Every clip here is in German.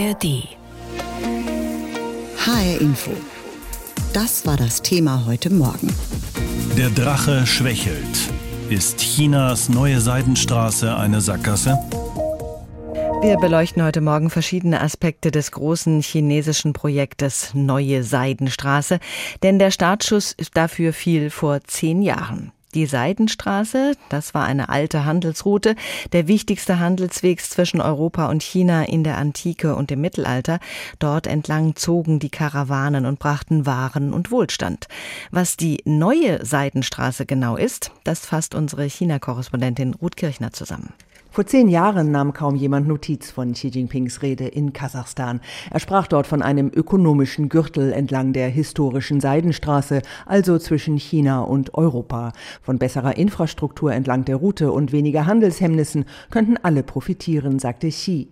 ARD. HR Info. Das war das Thema heute Morgen. Der Drache schwächelt. Ist Chinas neue Seidenstraße eine Sackgasse? Wir beleuchten heute Morgen verschiedene Aspekte des großen chinesischen Projektes Neue Seidenstraße, denn der Startschuss dafür fiel vor zehn Jahren. Die Seidenstraße, das war eine alte Handelsroute, der wichtigste Handelsweg zwischen Europa und China in der Antike und im Mittelalter. Dort entlang zogen die Karawanen und brachten Waren und Wohlstand. Was die neue Seidenstraße genau ist, das fasst unsere China-Korrespondentin Ruth Kirchner zusammen. Vor zehn Jahren nahm kaum jemand Notiz von Xi Jinpings Rede in Kasachstan. Er sprach dort von einem ökonomischen Gürtel entlang der historischen Seidenstraße, also zwischen China und Europa. Von besserer Infrastruktur entlang der Route und weniger Handelshemmnissen könnten alle profitieren, sagte Xi.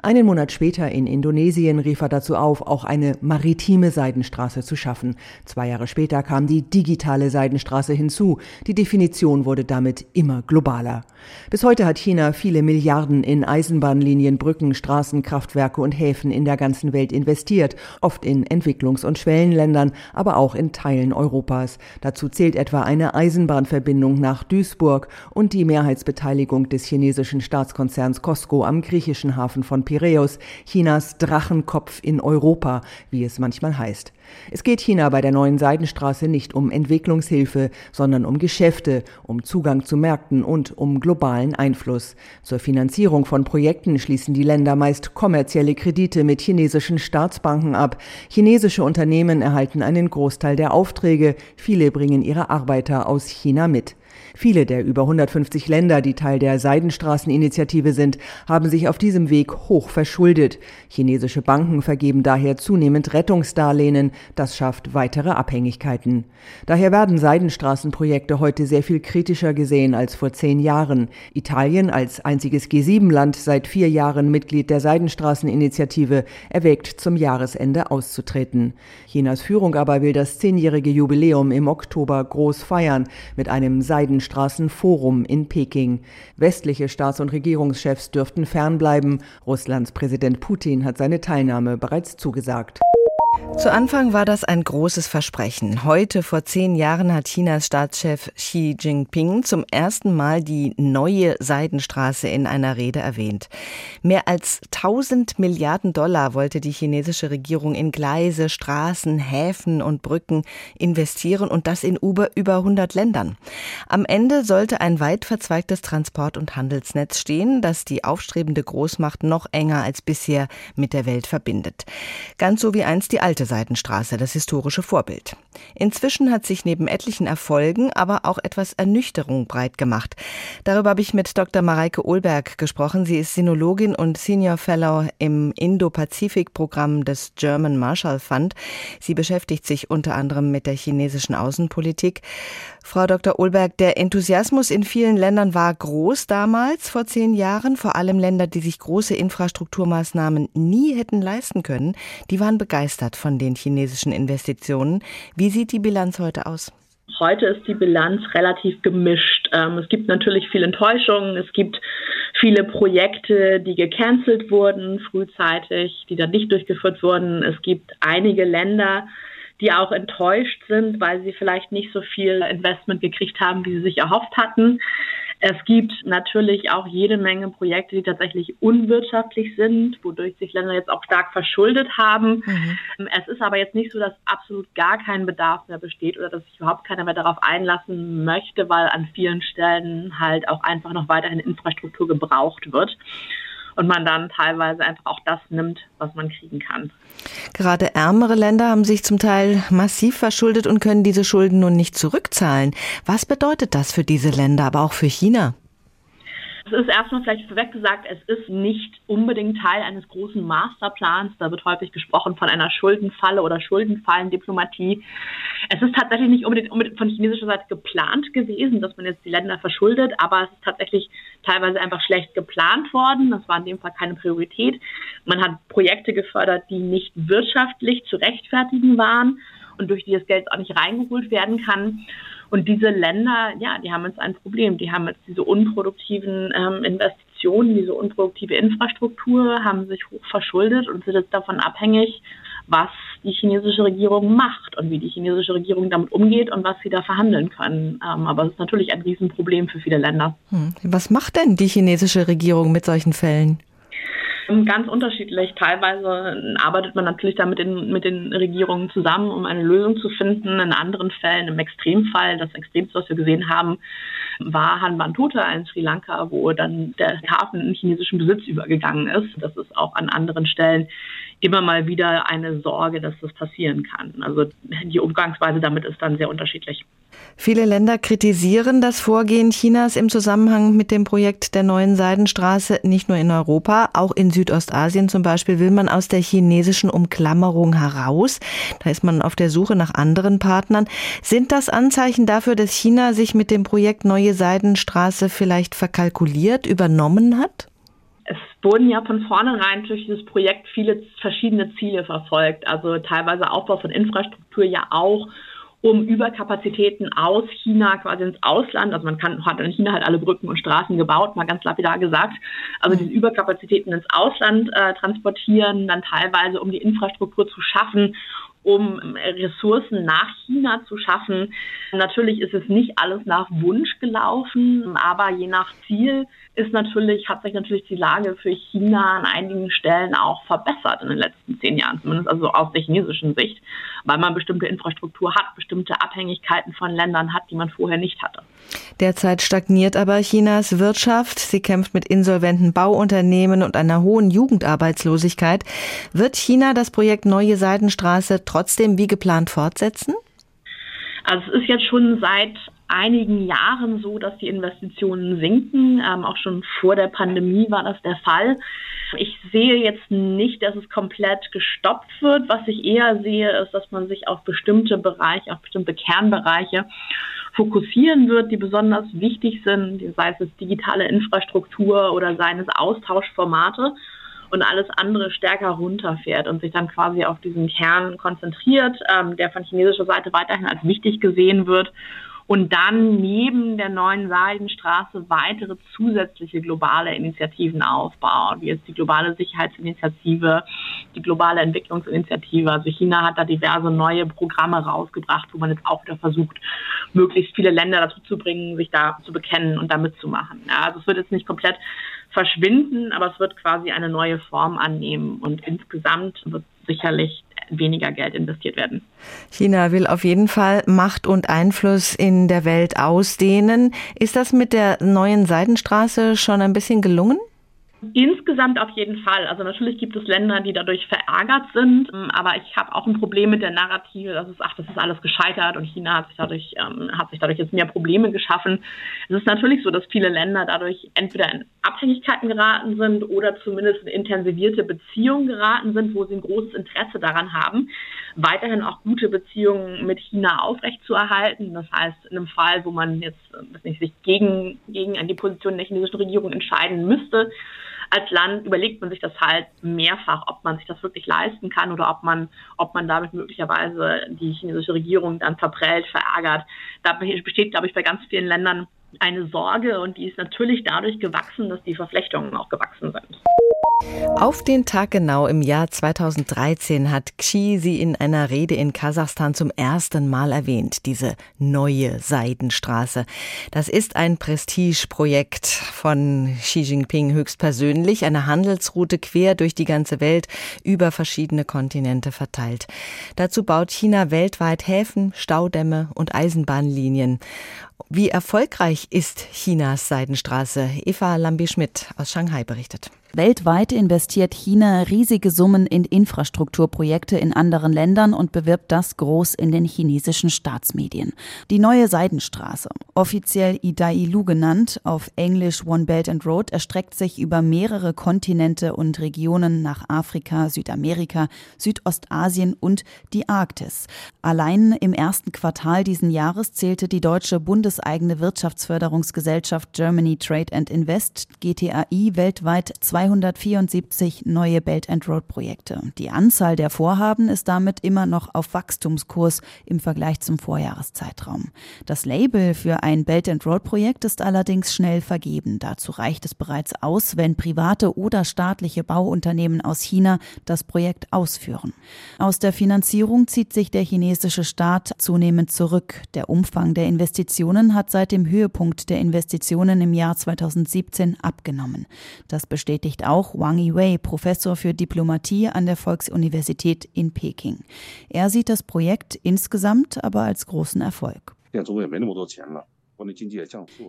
Einen Monat später in Indonesien rief er dazu auf, auch eine maritime Seidenstraße zu schaffen. Zwei Jahre später kam die digitale Seidenstraße hinzu. Die Definition wurde damit immer globaler. Bis heute hat China viele Milliarden in Eisenbahnlinien, Brücken, Straßen, Kraftwerke und Häfen in der ganzen Welt investiert, oft in Entwicklungs- und Schwellenländern, aber auch in Teilen Europas. Dazu zählt etwa eine Eisenbahnverbindung nach Duisburg und die Mehrheitsbeteiligung des chinesischen Staatskonzerns Costco am griechischen Hafen von Piräus, Chinas Drachenkopf in Europa, wie es manchmal heißt. Es geht China bei der neuen Seidenstraße nicht um Entwicklungshilfe, sondern um Geschäfte, um Zugang zu Märkten und um globalen Einfluss. Zur Finanzierung von Projekten schließen die Länder meist kommerzielle Kredite mit chinesischen Staatsbanken ab. Chinesische Unternehmen erhalten einen Großteil der Aufträge, viele bringen ihre Arbeiter aus China mit. Viele der über 150 Länder, die Teil der Seidenstraßeninitiative sind, haben sich auf diesem Weg hoch verschuldet. Chinesische Banken vergeben daher zunehmend Rettungsdarlehen. Das schafft weitere Abhängigkeiten. Daher werden Seidenstraßenprojekte heute sehr viel kritischer gesehen als vor zehn Jahren. Italien als einziges G7-Land seit vier Jahren Mitglied der Seidenstraßeninitiative erwägt zum Jahresende auszutreten. Chinas Führung aber will das zehnjährige Jubiläum im Oktober groß feiern mit einem Seidenstraßenforum in Peking. Westliche Staats- und Regierungschefs dürften fernbleiben. Russlands Präsident Putin hat seine Teilnahme bereits zugesagt. Zu Anfang war das ein großes Versprechen. Heute, vor zehn Jahren, hat Chinas Staatschef Xi Jinping zum ersten Mal die neue Seidenstraße in einer Rede erwähnt. Mehr als 1000 Milliarden Dollar wollte die chinesische Regierung in Gleise, Straßen, Häfen und Brücken investieren und das in über, über 100 Ländern. Am Ende sollte ein weit verzweigtes Transport- und Handelsnetz stehen, das die aufstrebende Großmacht noch enger als bisher mit der Welt verbindet. Ganz so wie einst die alte Seidenstraße, das historische Vorbild. Inzwischen hat sich neben etlichen Erfolgen aber auch etwas Ernüchterung breit gemacht. Darüber habe ich mit Dr. Mareike Ohlberg gesprochen. Sie ist Sinologin und Senior Fellow im Indo-Pazifik-Programm des German Marshall Fund. Sie beschäftigt sich unter anderem mit der chinesischen Außenpolitik. Frau Dr. Ohlberg, der Enthusiasmus in vielen Ländern war groß damals, vor zehn Jahren. Vor allem Länder, die sich große Infrastrukturmaßnahmen nie hätten leisten können, die waren begeistert von den chinesischen Investitionen. Wie sieht die Bilanz heute aus? Heute ist die Bilanz relativ gemischt. Ähm, es gibt natürlich viel Enttäuschung. Es gibt viele Projekte, die gecancelt wurden frühzeitig, die dann nicht durchgeführt wurden. Es gibt einige Länder, die auch enttäuscht sind, weil sie vielleicht nicht so viel Investment gekriegt haben, wie sie sich erhofft hatten. Es gibt natürlich auch jede Menge Projekte, die tatsächlich unwirtschaftlich sind, wodurch sich Länder jetzt auch stark verschuldet haben. Mhm. Es ist aber jetzt nicht so, dass absolut gar kein Bedarf mehr besteht oder dass sich überhaupt keiner mehr darauf einlassen möchte, weil an vielen Stellen halt auch einfach noch weiterhin Infrastruktur gebraucht wird und man dann teilweise einfach auch das nimmt, was man kriegen kann. Gerade ärmere Länder haben sich zum Teil massiv verschuldet und können diese Schulden nun nicht zurückzahlen. Was bedeutet das für diese Länder, aber auch für China? Es ist erstmal vielleicht vorweg gesagt, es ist nicht unbedingt Teil eines großen Masterplans. Da wird häufig gesprochen von einer Schuldenfalle oder Schuldenfallendiplomatie. Es ist tatsächlich nicht unbedingt, unbedingt von chinesischer Seite geplant gewesen, dass man jetzt die Länder verschuldet, aber es ist tatsächlich teilweise einfach schlecht geplant worden. Das war in dem Fall keine Priorität. Man hat Projekte gefördert, die nicht wirtschaftlich zu rechtfertigen waren und durch die das Geld auch nicht reingeholt werden kann. Und diese Länder, ja, die haben jetzt ein Problem. Die haben jetzt diese unproduktiven ähm, Investitionen diese unproduktive Infrastruktur, haben sich hoch verschuldet und sind jetzt davon abhängig, was die chinesische Regierung macht und wie die chinesische Regierung damit umgeht und was sie da verhandeln können. Ähm, aber es ist natürlich ein Riesenproblem für viele Länder. Hm. Was macht denn die chinesische Regierung mit solchen Fällen? Ganz unterschiedlich. Teilweise arbeitet man natürlich da mit den, mit den Regierungen zusammen, um eine Lösung zu finden. In anderen Fällen, im Extremfall, das Extremste, was wir gesehen haben, war Hanbantuta in Sri Lanka, wo dann der Hafen in chinesischen Besitz übergegangen ist. Das ist auch an anderen Stellen immer mal wieder eine Sorge, dass das passieren kann. Also die Umgangsweise damit ist dann sehr unterschiedlich. Viele Länder kritisieren das Vorgehen Chinas im Zusammenhang mit dem Projekt der neuen Seidenstraße, nicht nur in Europa, auch in Südostasien zum Beispiel will man aus der chinesischen Umklammerung heraus. Da ist man auf der Suche nach anderen Partnern. Sind das Anzeichen dafür, dass China sich mit dem Projekt Neue Seidenstraße vielleicht verkalkuliert, übernommen hat? Wurden ja von vornherein durch dieses Projekt viele verschiedene Ziele verfolgt. Also teilweise Aufbau von Infrastruktur ja auch, um Überkapazitäten aus China quasi ins Ausland, also man kann, hat in China halt alle Brücken und Straßen gebaut, mal ganz lapidar gesagt, also diese Überkapazitäten ins Ausland äh, transportieren, dann teilweise um die Infrastruktur zu schaffen, um Ressourcen nach China zu schaffen. Natürlich ist es nicht alles nach Wunsch gelaufen, aber je nach Ziel ist natürlich, hat sich natürlich die Lage für China an einigen Stellen auch verbessert in den letzten zehn Jahren, zumindest also aus der chinesischen Sicht, weil man bestimmte Infrastruktur hat, bestimmte Abhängigkeiten von Ländern hat, die man vorher nicht hatte. Derzeit stagniert aber Chinas Wirtschaft. Sie kämpft mit insolventen Bauunternehmen und einer hohen Jugendarbeitslosigkeit. Wird China das Projekt Neue Seidenstraße trotzdem wie geplant fortsetzen? Also es ist jetzt schon seit einigen Jahren so, dass die Investitionen sinken. Ähm, auch schon vor der Pandemie war das der Fall. Ich sehe jetzt nicht, dass es komplett gestoppt wird. Was ich eher sehe, ist, dass man sich auf bestimmte Bereiche, auf bestimmte Kernbereiche fokussieren wird, die besonders wichtig sind, sei es digitale Infrastruktur oder seien es Austauschformate und alles andere stärker runterfährt und sich dann quasi auf diesen Kern konzentriert, ähm, der von chinesischer Seite weiterhin als wichtig gesehen wird und dann neben der neuen Seidenstraße weitere zusätzliche globale Initiativen aufbauen, wie jetzt die globale Sicherheitsinitiative, die globale Entwicklungsinitiative. Also China hat da diverse neue Programme rausgebracht, wo man jetzt auch wieder versucht, möglichst viele Länder dazu zu bringen, sich da zu bekennen und da mitzumachen. Ja, also es wird jetzt nicht komplett verschwinden, aber es wird quasi eine neue Form annehmen und insgesamt wird sicherlich weniger Geld investiert werden. China will auf jeden Fall Macht und Einfluss in der Welt ausdehnen. Ist das mit der neuen Seidenstraße schon ein bisschen gelungen? Insgesamt auf jeden Fall. Also natürlich gibt es Länder, die dadurch verärgert sind, ähm, aber ich habe auch ein Problem mit der Narrative, dass es, ach, das ist alles gescheitert und China hat sich dadurch, ähm, hat sich dadurch jetzt mehr Probleme geschaffen. Es ist natürlich so, dass viele Länder dadurch entweder in Abhängigkeiten geraten sind oder zumindest in intensivierte Beziehungen geraten sind, wo sie ein großes Interesse daran haben, weiterhin auch gute Beziehungen mit China aufrechtzuerhalten. Das heißt, in einem Fall, wo man jetzt äh, nicht, sich gegen, gegen die Position der chinesischen Regierung entscheiden müsste, als Land überlegt man sich das halt mehrfach, ob man sich das wirklich leisten kann oder ob man, ob man damit möglicherweise die chinesische Regierung dann verprellt, verärgert. Da besteht, glaube ich, bei ganz vielen Ländern eine Sorge und die ist natürlich dadurch gewachsen, dass die Verflechtungen auch gewachsen sind. Auf den Tag genau im Jahr 2013 hat Xi sie in einer Rede in Kasachstan zum ersten Mal erwähnt, diese neue Seidenstraße. Das ist ein Prestigeprojekt von Xi Jinping höchstpersönlich, eine Handelsroute quer durch die ganze Welt, über verschiedene Kontinente verteilt. Dazu baut China weltweit Häfen, Staudämme und Eisenbahnlinien. Wie erfolgreich ist Chinas Seidenstraße? Eva Lambi-Schmidt aus Shanghai berichtet. Weltweit investiert China riesige Summen in Infrastrukturprojekte in anderen Ländern und bewirbt das groß in den chinesischen Staatsmedien. Die neue Seidenstraße, offiziell Idailu genannt, auf Englisch One Belt and Road, erstreckt sich über mehrere Kontinente und Regionen nach Afrika, Südamerika, Südostasien und die Arktis. Allein im ersten Quartal diesen Jahres zählte die deutsche bundeseigene Wirtschaftsförderung Wirtschaftsförderungsgesellschaft Germany Trade and Invest, GTAI, weltweit 274 neue Belt and Road Projekte. Die Anzahl der Vorhaben ist damit immer noch auf Wachstumskurs im Vergleich zum Vorjahreszeitraum. Das Label für ein Belt and Road Projekt ist allerdings schnell vergeben. Dazu reicht es bereits aus, wenn private oder staatliche Bauunternehmen aus China das Projekt ausführen. Aus der Finanzierung zieht sich der chinesische Staat zunehmend zurück. Der Umfang der Investitionen hat seit dem Höhepunkt der Investitionen im Jahr 2017 abgenommen. Das bestätigt auch Wang Yiwei, Professor für Diplomatie an der Volksuniversität in Peking. Er sieht das Projekt insgesamt aber als großen Erfolg.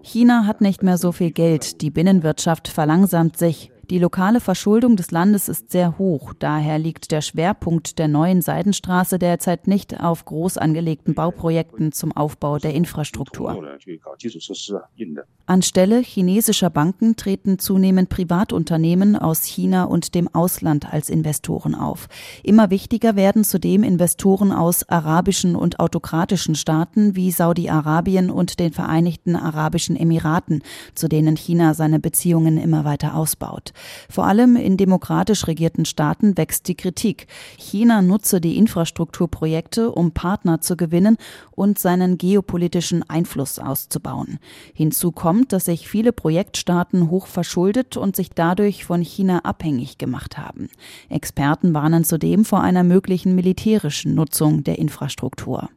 China hat nicht mehr so viel Geld, die Binnenwirtschaft verlangsamt sich. Die lokale Verschuldung des Landes ist sehr hoch. Daher liegt der Schwerpunkt der neuen Seidenstraße derzeit nicht auf groß angelegten Bauprojekten zum Aufbau der Infrastruktur. Anstelle chinesischer Banken treten zunehmend Privatunternehmen aus China und dem Ausland als Investoren auf. Immer wichtiger werden zudem Investoren aus arabischen und autokratischen Staaten wie Saudi-Arabien und den Vereinigten Arabischen Emiraten, zu denen China seine Beziehungen immer weiter ausbaut. Vor allem in demokratisch regierten Staaten wächst die Kritik. China nutze die Infrastrukturprojekte, um Partner zu gewinnen und seinen geopolitischen Einfluss auszubauen. Hinzu kommt, dass sich viele Projektstaaten hoch verschuldet und sich dadurch von China abhängig gemacht haben. Experten warnen zudem vor einer möglichen militärischen Nutzung der Infrastruktur.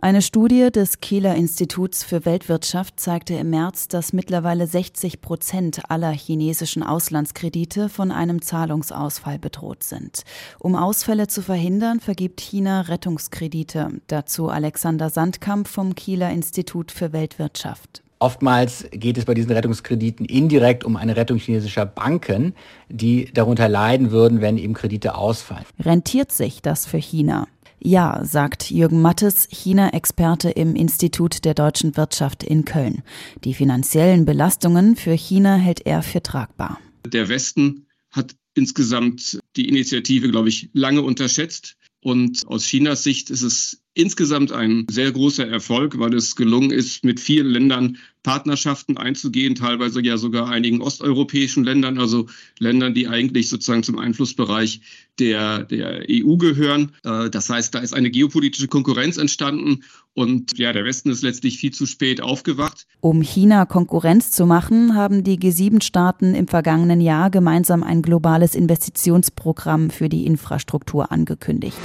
Eine Studie des Kieler Instituts für Weltwirtschaft zeigte im März, dass mittlerweile 60 Prozent aller chinesischen Auslandskredite von einem Zahlungsausfall bedroht sind. Um Ausfälle zu verhindern, vergibt China Rettungskredite. Dazu Alexander Sandkamp vom Kieler Institut für Weltwirtschaft. Oftmals geht es bei diesen Rettungskrediten indirekt um eine Rettung chinesischer Banken, die darunter leiden würden, wenn eben Kredite ausfallen. Rentiert sich das für China? Ja, sagt Jürgen Mattes, China-Experte im Institut der deutschen Wirtschaft in Köln. Die finanziellen Belastungen für China hält er für tragbar. Der Westen hat insgesamt die Initiative, glaube ich, lange unterschätzt. Und aus Chinas Sicht ist es insgesamt ein sehr großer Erfolg, weil es gelungen ist, mit vielen Ländern Partnerschaften einzugehen, teilweise ja sogar einigen osteuropäischen Ländern, also Ländern, die eigentlich sozusagen zum Einflussbereich der, der EU gehören. Äh, das heißt, da ist eine geopolitische Konkurrenz entstanden und ja, der Westen ist letztlich viel zu spät aufgewacht. Um China Konkurrenz zu machen, haben die G7-Staaten im vergangenen Jahr gemeinsam ein globales Investitionsprogramm für die Infrastruktur angekündigt.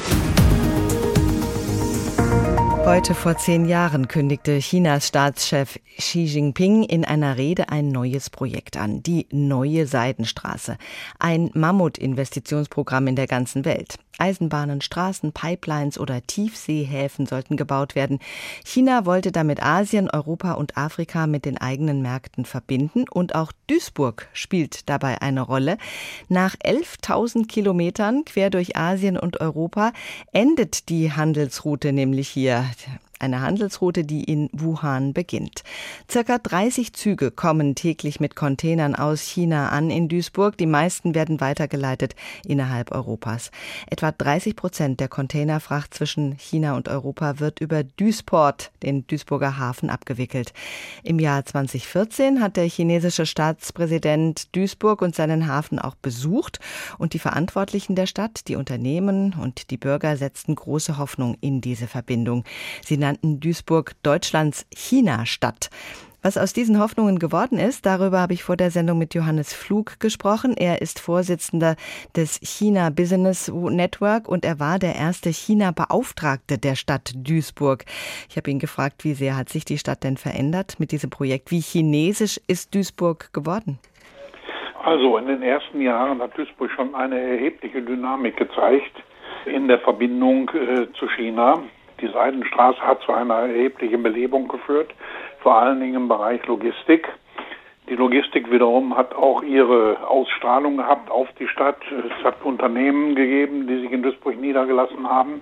Heute vor zehn Jahren kündigte Chinas Staatschef Xi Jinping in einer Rede ein neues Projekt an, die Neue Seidenstraße, ein Mammutinvestitionsprogramm in der ganzen Welt. Eisenbahnen, Straßen, Pipelines oder Tiefseehäfen sollten gebaut werden. China wollte damit Asien, Europa und Afrika mit den eigenen Märkten verbinden und auch Duisburg spielt dabei eine Rolle. Nach 11.000 Kilometern quer durch Asien und Europa endet die Handelsroute nämlich hier eine Handelsroute, die in Wuhan beginnt. Circa 30 Züge kommen täglich mit Containern aus China an in Duisburg. Die meisten werden weitergeleitet innerhalb Europas. Etwa 30 Prozent der Containerfracht zwischen China und Europa wird über Duisport, den Duisburger Hafen, abgewickelt. Im Jahr 2014 hat der chinesische Staatspräsident Duisburg und seinen Hafen auch besucht und die Verantwortlichen der Stadt, die Unternehmen und die Bürger setzten große Hoffnung in diese Verbindung. Sie nannten Duisburg Deutschlands China-Stadt. Was aus diesen Hoffnungen geworden ist, darüber habe ich vor der Sendung mit Johannes Flug gesprochen. Er ist Vorsitzender des China Business Network und er war der erste China-Beauftragte der Stadt Duisburg. Ich habe ihn gefragt, wie sehr hat sich die Stadt denn verändert mit diesem Projekt? Wie chinesisch ist Duisburg geworden? Also in den ersten Jahren hat Duisburg schon eine erhebliche Dynamik gezeigt in der Verbindung äh, zu China. Die Seidenstraße hat zu einer erheblichen Belebung geführt, vor allen Dingen im Bereich Logistik. Die Logistik wiederum hat auch ihre Ausstrahlung gehabt auf die Stadt. Es hat Unternehmen gegeben, die sich in Duisburg niedergelassen haben.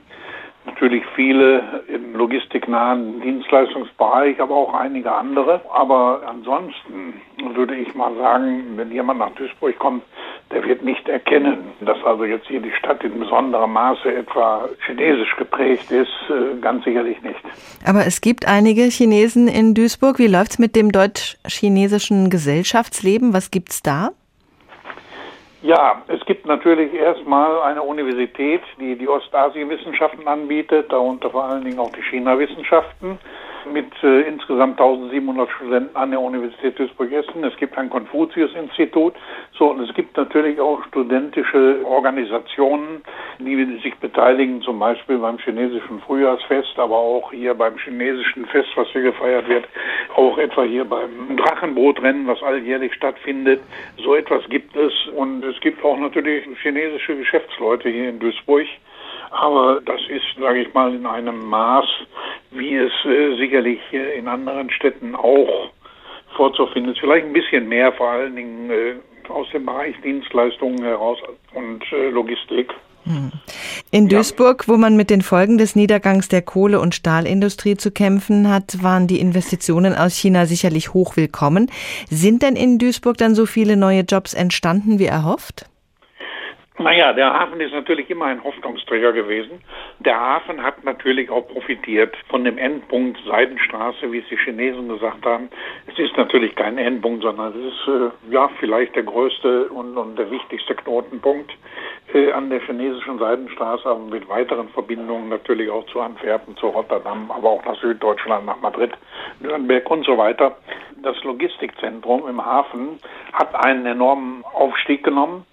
Natürlich viele im logistiknahen Dienstleistungsbereich, aber auch einige andere. Aber ansonsten würde ich mal sagen, wenn jemand nach Duisburg kommt, der wird nicht erkennen, dass also jetzt hier die Stadt in besonderem Maße etwa chinesisch geprägt ist, äh, ganz sicherlich nicht. Aber es gibt einige Chinesen in Duisburg. Wie läuft es mit dem deutsch-chinesischen Gesellschaftsleben? Was gibt es da? Ja, es gibt natürlich erstmal eine Universität, die die Ostasienwissenschaften anbietet, darunter vor allen Dingen auch die China-Wissenschaften mit äh, insgesamt 1700 Studenten an der Universität Duisburg-Essen. Es gibt ein Konfuzius-Institut. So, und es gibt natürlich auch studentische Organisationen, die sich beteiligen, zum Beispiel beim chinesischen Frühjahrsfest, aber auch hier beim chinesischen Fest, was hier gefeiert wird, auch etwa hier beim Drachenbootrennen, was alljährlich stattfindet. So etwas gibt es. Und es gibt auch natürlich chinesische Geschäftsleute hier in Duisburg. Aber das ist, sage ich mal, in einem Maß, wie es äh, sicherlich äh, in anderen Städten auch vorzufinden ist. Vielleicht ein bisschen mehr, vor allen Dingen äh, aus dem Bereich Dienstleistungen heraus und äh, Logistik. Hm. In Duisburg, wo man mit den Folgen des Niedergangs der Kohle- und Stahlindustrie zu kämpfen hat, waren die Investitionen aus China sicherlich hoch willkommen. Sind denn in Duisburg dann so viele neue Jobs entstanden wie erhofft? Naja, der Hafen ist natürlich immer ein Hoffnungsträger gewesen. Der Hafen hat natürlich auch profitiert von dem Endpunkt Seidenstraße, wie es die Chinesen gesagt haben. Es ist natürlich kein Endpunkt, sondern es ist äh, ja vielleicht der größte und, und der wichtigste Knotenpunkt äh, an der chinesischen Seidenstraße, aber mit weiteren Verbindungen natürlich auch zu Antwerpen, zu Rotterdam, aber auch nach Süddeutschland, nach Madrid, Nürnberg und so weiter. Das Logistikzentrum im Hafen hat einen enormen Aufstieg genommen.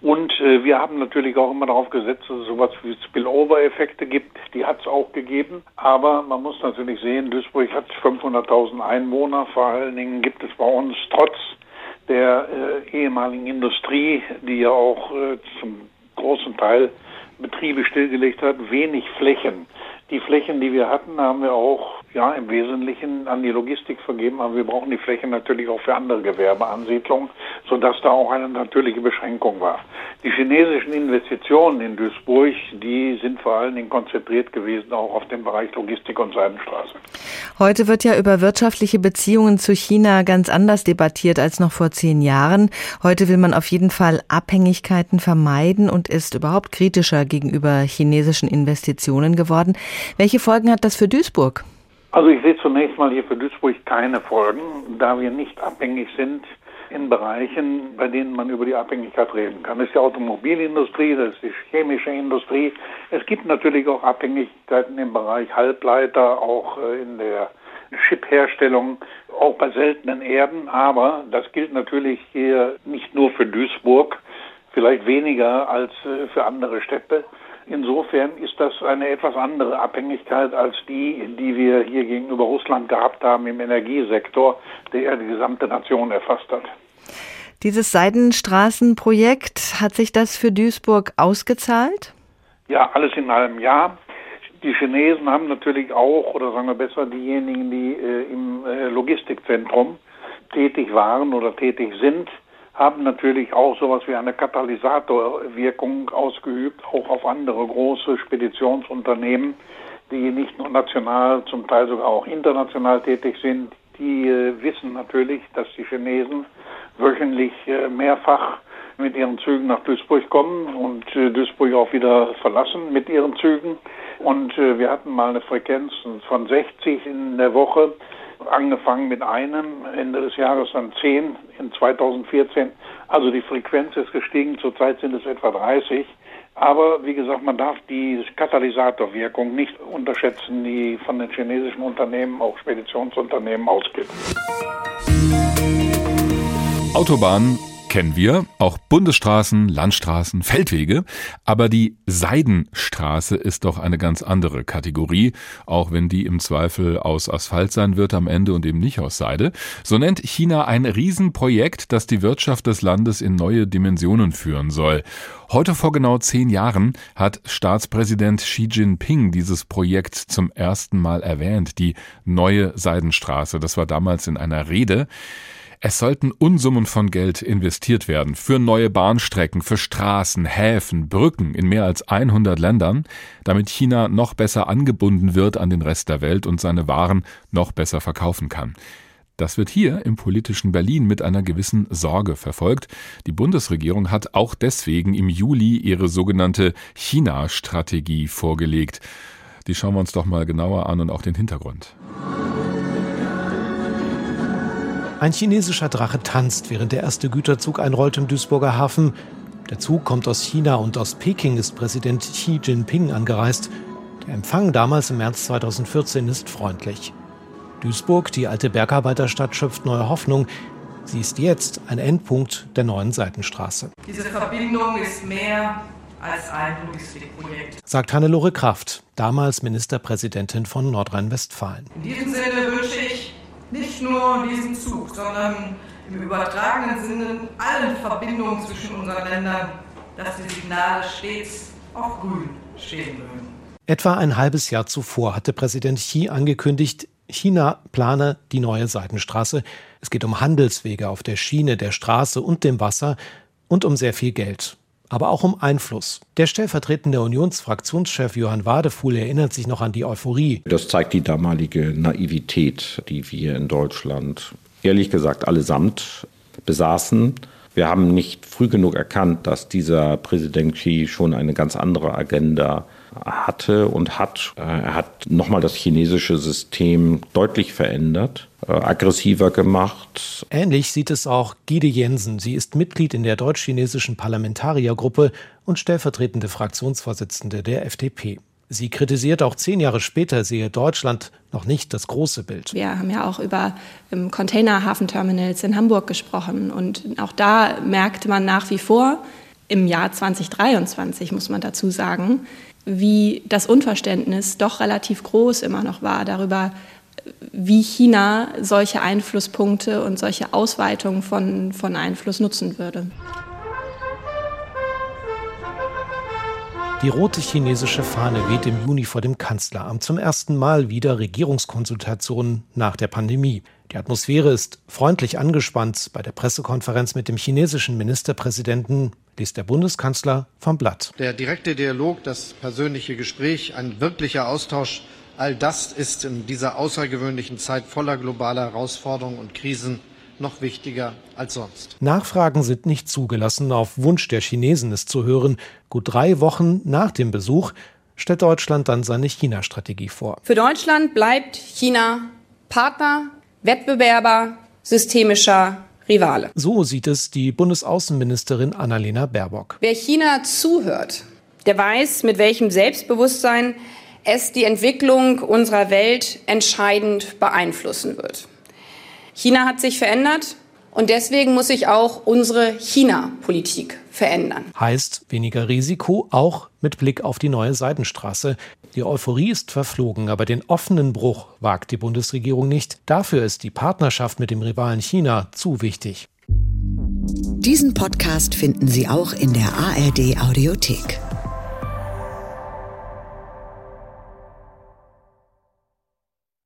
Und äh, wir haben natürlich auch immer darauf gesetzt, dass es sowas wie Spillover-Effekte gibt. Die hat es auch gegeben. Aber man muss natürlich sehen, Duisburg hat 500.000 Einwohner. Vor allen Dingen gibt es bei uns trotz der äh, ehemaligen Industrie, die ja auch äh, zum großen Teil Betriebe stillgelegt hat, wenig Flächen. Die Flächen, die wir hatten, haben wir auch ja im Wesentlichen an die Logistik vergeben, aber wir brauchen die Flächen natürlich auch für andere Gewerbeansiedlungen, sodass da auch eine natürliche Beschränkung war. Die chinesischen Investitionen in Duisburg, die sind vor allen Dingen konzentriert gewesen auch auf den Bereich Logistik und Seidenstraße. Heute wird ja über wirtschaftliche Beziehungen zu China ganz anders debattiert als noch vor zehn Jahren. Heute will man auf jeden Fall Abhängigkeiten vermeiden und ist überhaupt kritischer gegenüber chinesischen Investitionen geworden. Welche Folgen hat das für Duisburg? Also ich sehe zunächst mal hier für Duisburg keine Folgen, da wir nicht abhängig sind in Bereichen, bei denen man über die Abhängigkeit reden kann. Das ist die Automobilindustrie, das ist die chemische Industrie. Es gibt natürlich auch Abhängigkeiten im Bereich Halbleiter, auch äh, in der Chipherstellung, auch bei seltenen Erden. Aber das gilt natürlich hier nicht nur für Duisburg, vielleicht weniger als äh, für andere Städte. Insofern ist das eine etwas andere Abhängigkeit als die, die wir hier gegenüber Russland gehabt haben im Energiesektor, der ja die gesamte Nation erfasst hat. Dieses Seidenstraßenprojekt, hat sich das für Duisburg ausgezahlt? Ja, alles in allem ja. Die Chinesen haben natürlich auch, oder sagen wir besser, diejenigen, die äh, im äh, Logistikzentrum tätig waren oder tätig sind, haben natürlich auch sowas wie eine Katalysatorwirkung ausgeübt, auch auf andere große Speditionsunternehmen, die nicht nur national, zum Teil sogar auch international tätig sind. Die äh, wissen natürlich, dass die Chinesen wöchentlich äh, mehrfach mit ihren Zügen nach Duisburg kommen und äh, Duisburg auch wieder verlassen mit ihren Zügen. Und wir hatten mal eine Frequenz von 60 in der Woche angefangen mit einem, Ende des Jahres dann zehn in 2014. Also die Frequenz ist gestiegen, zurzeit sind es etwa 30. Aber wie gesagt, man darf die Katalysatorwirkung nicht unterschätzen, die von den chinesischen Unternehmen, auch Speditionsunternehmen ausgeht. Autobahnen kennen wir, auch Bundesstraßen, Landstraßen, Feldwege, aber die Seidenstraße ist doch eine ganz andere Kategorie, auch wenn die im Zweifel aus Asphalt sein wird am Ende und eben nicht aus Seide. So nennt China ein Riesenprojekt, das die Wirtschaft des Landes in neue Dimensionen führen soll. Heute vor genau zehn Jahren hat Staatspräsident Xi Jinping dieses Projekt zum ersten Mal erwähnt, die neue Seidenstraße. Das war damals in einer Rede. Es sollten Unsummen von Geld investiert werden für neue Bahnstrecken, für Straßen, Häfen, Brücken in mehr als 100 Ländern, damit China noch besser angebunden wird an den Rest der Welt und seine Waren noch besser verkaufen kann. Das wird hier im politischen Berlin mit einer gewissen Sorge verfolgt. Die Bundesregierung hat auch deswegen im Juli ihre sogenannte China-Strategie vorgelegt. Die schauen wir uns doch mal genauer an und auch den Hintergrund. Ein chinesischer Drache tanzt, während der erste Güterzug einrollt im Duisburger Hafen. Der Zug kommt aus China und aus Peking ist Präsident Xi Jinping angereist. Der Empfang damals im März 2014 ist freundlich. Duisburg, die alte Bergarbeiterstadt, schöpft neue Hoffnung. Sie ist jetzt ein Endpunkt der neuen Seitenstraße. Diese Verbindung ist mehr als ein Logistikprojekt, sagt Hannelore Kraft, damals Ministerpräsidentin von Nordrhein-Westfalen. In diesem Sinne nicht nur diesen Zug, sondern im übertragenen Sinne allen Verbindungen zwischen unseren Ländern, dass die Signale stets auf grün stehen mögen. Etwa ein halbes Jahr zuvor hatte Präsident Xi angekündigt, China plane die neue Seidenstraße. Es geht um Handelswege auf der Schiene, der Straße und dem Wasser und um sehr viel Geld. Aber auch um Einfluss. Der stellvertretende Unionsfraktionschef Johann Wadefuhl erinnert sich noch an die Euphorie. Das zeigt die damalige Naivität, die wir in Deutschland ehrlich gesagt allesamt besaßen. Wir haben nicht früh genug erkannt, dass dieser Präsident Xi schon eine ganz andere Agenda hatte und hat. Äh, er hat nochmal das chinesische System deutlich verändert, äh, aggressiver gemacht. Ähnlich sieht es auch Gide Jensen. Sie ist Mitglied in der deutsch-chinesischen Parlamentariergruppe und stellvertretende Fraktionsvorsitzende der FDP. Sie kritisiert auch zehn Jahre später sehe Deutschland noch nicht das große Bild. Wir haben ja auch über ähm, Containerhafenterminals in Hamburg gesprochen und auch da merkte man nach wie vor, im Jahr 2023 muss man dazu sagen, wie das Unverständnis doch relativ groß immer noch war darüber, wie China solche Einflusspunkte und solche Ausweitungen von, von Einfluss nutzen würde. Die rote chinesische Fahne weht im Juni vor dem Kanzleramt zum ersten Mal wieder Regierungskonsultationen nach der Pandemie. Die Atmosphäre ist freundlich angespannt. Bei der Pressekonferenz mit dem chinesischen Ministerpräsidenten liest der Bundeskanzler vom Blatt. Der direkte Dialog, das persönliche Gespräch, ein wirklicher Austausch, all das ist in dieser außergewöhnlichen Zeit voller globaler Herausforderungen und Krisen noch wichtiger als sonst. Nachfragen sind nicht zugelassen. Auf Wunsch der Chinesen ist zu hören. Gut drei Wochen nach dem Besuch stellt Deutschland dann seine China-Strategie vor. Für Deutschland bleibt China Partner, Wettbewerber, systemischer Rivale. So sieht es die Bundesaußenministerin Annalena Baerbock. Wer China zuhört, der weiß, mit welchem Selbstbewusstsein es die Entwicklung unserer Welt entscheidend beeinflussen wird. China hat sich verändert und deswegen muss sich auch unsere China-Politik verändern. Heißt weniger Risiko, auch mit Blick auf die neue Seidenstraße. Die Euphorie ist verflogen, aber den offenen Bruch wagt die Bundesregierung nicht. Dafür ist die Partnerschaft mit dem Rivalen China zu wichtig. Diesen Podcast finden Sie auch in der ARD Audiothek.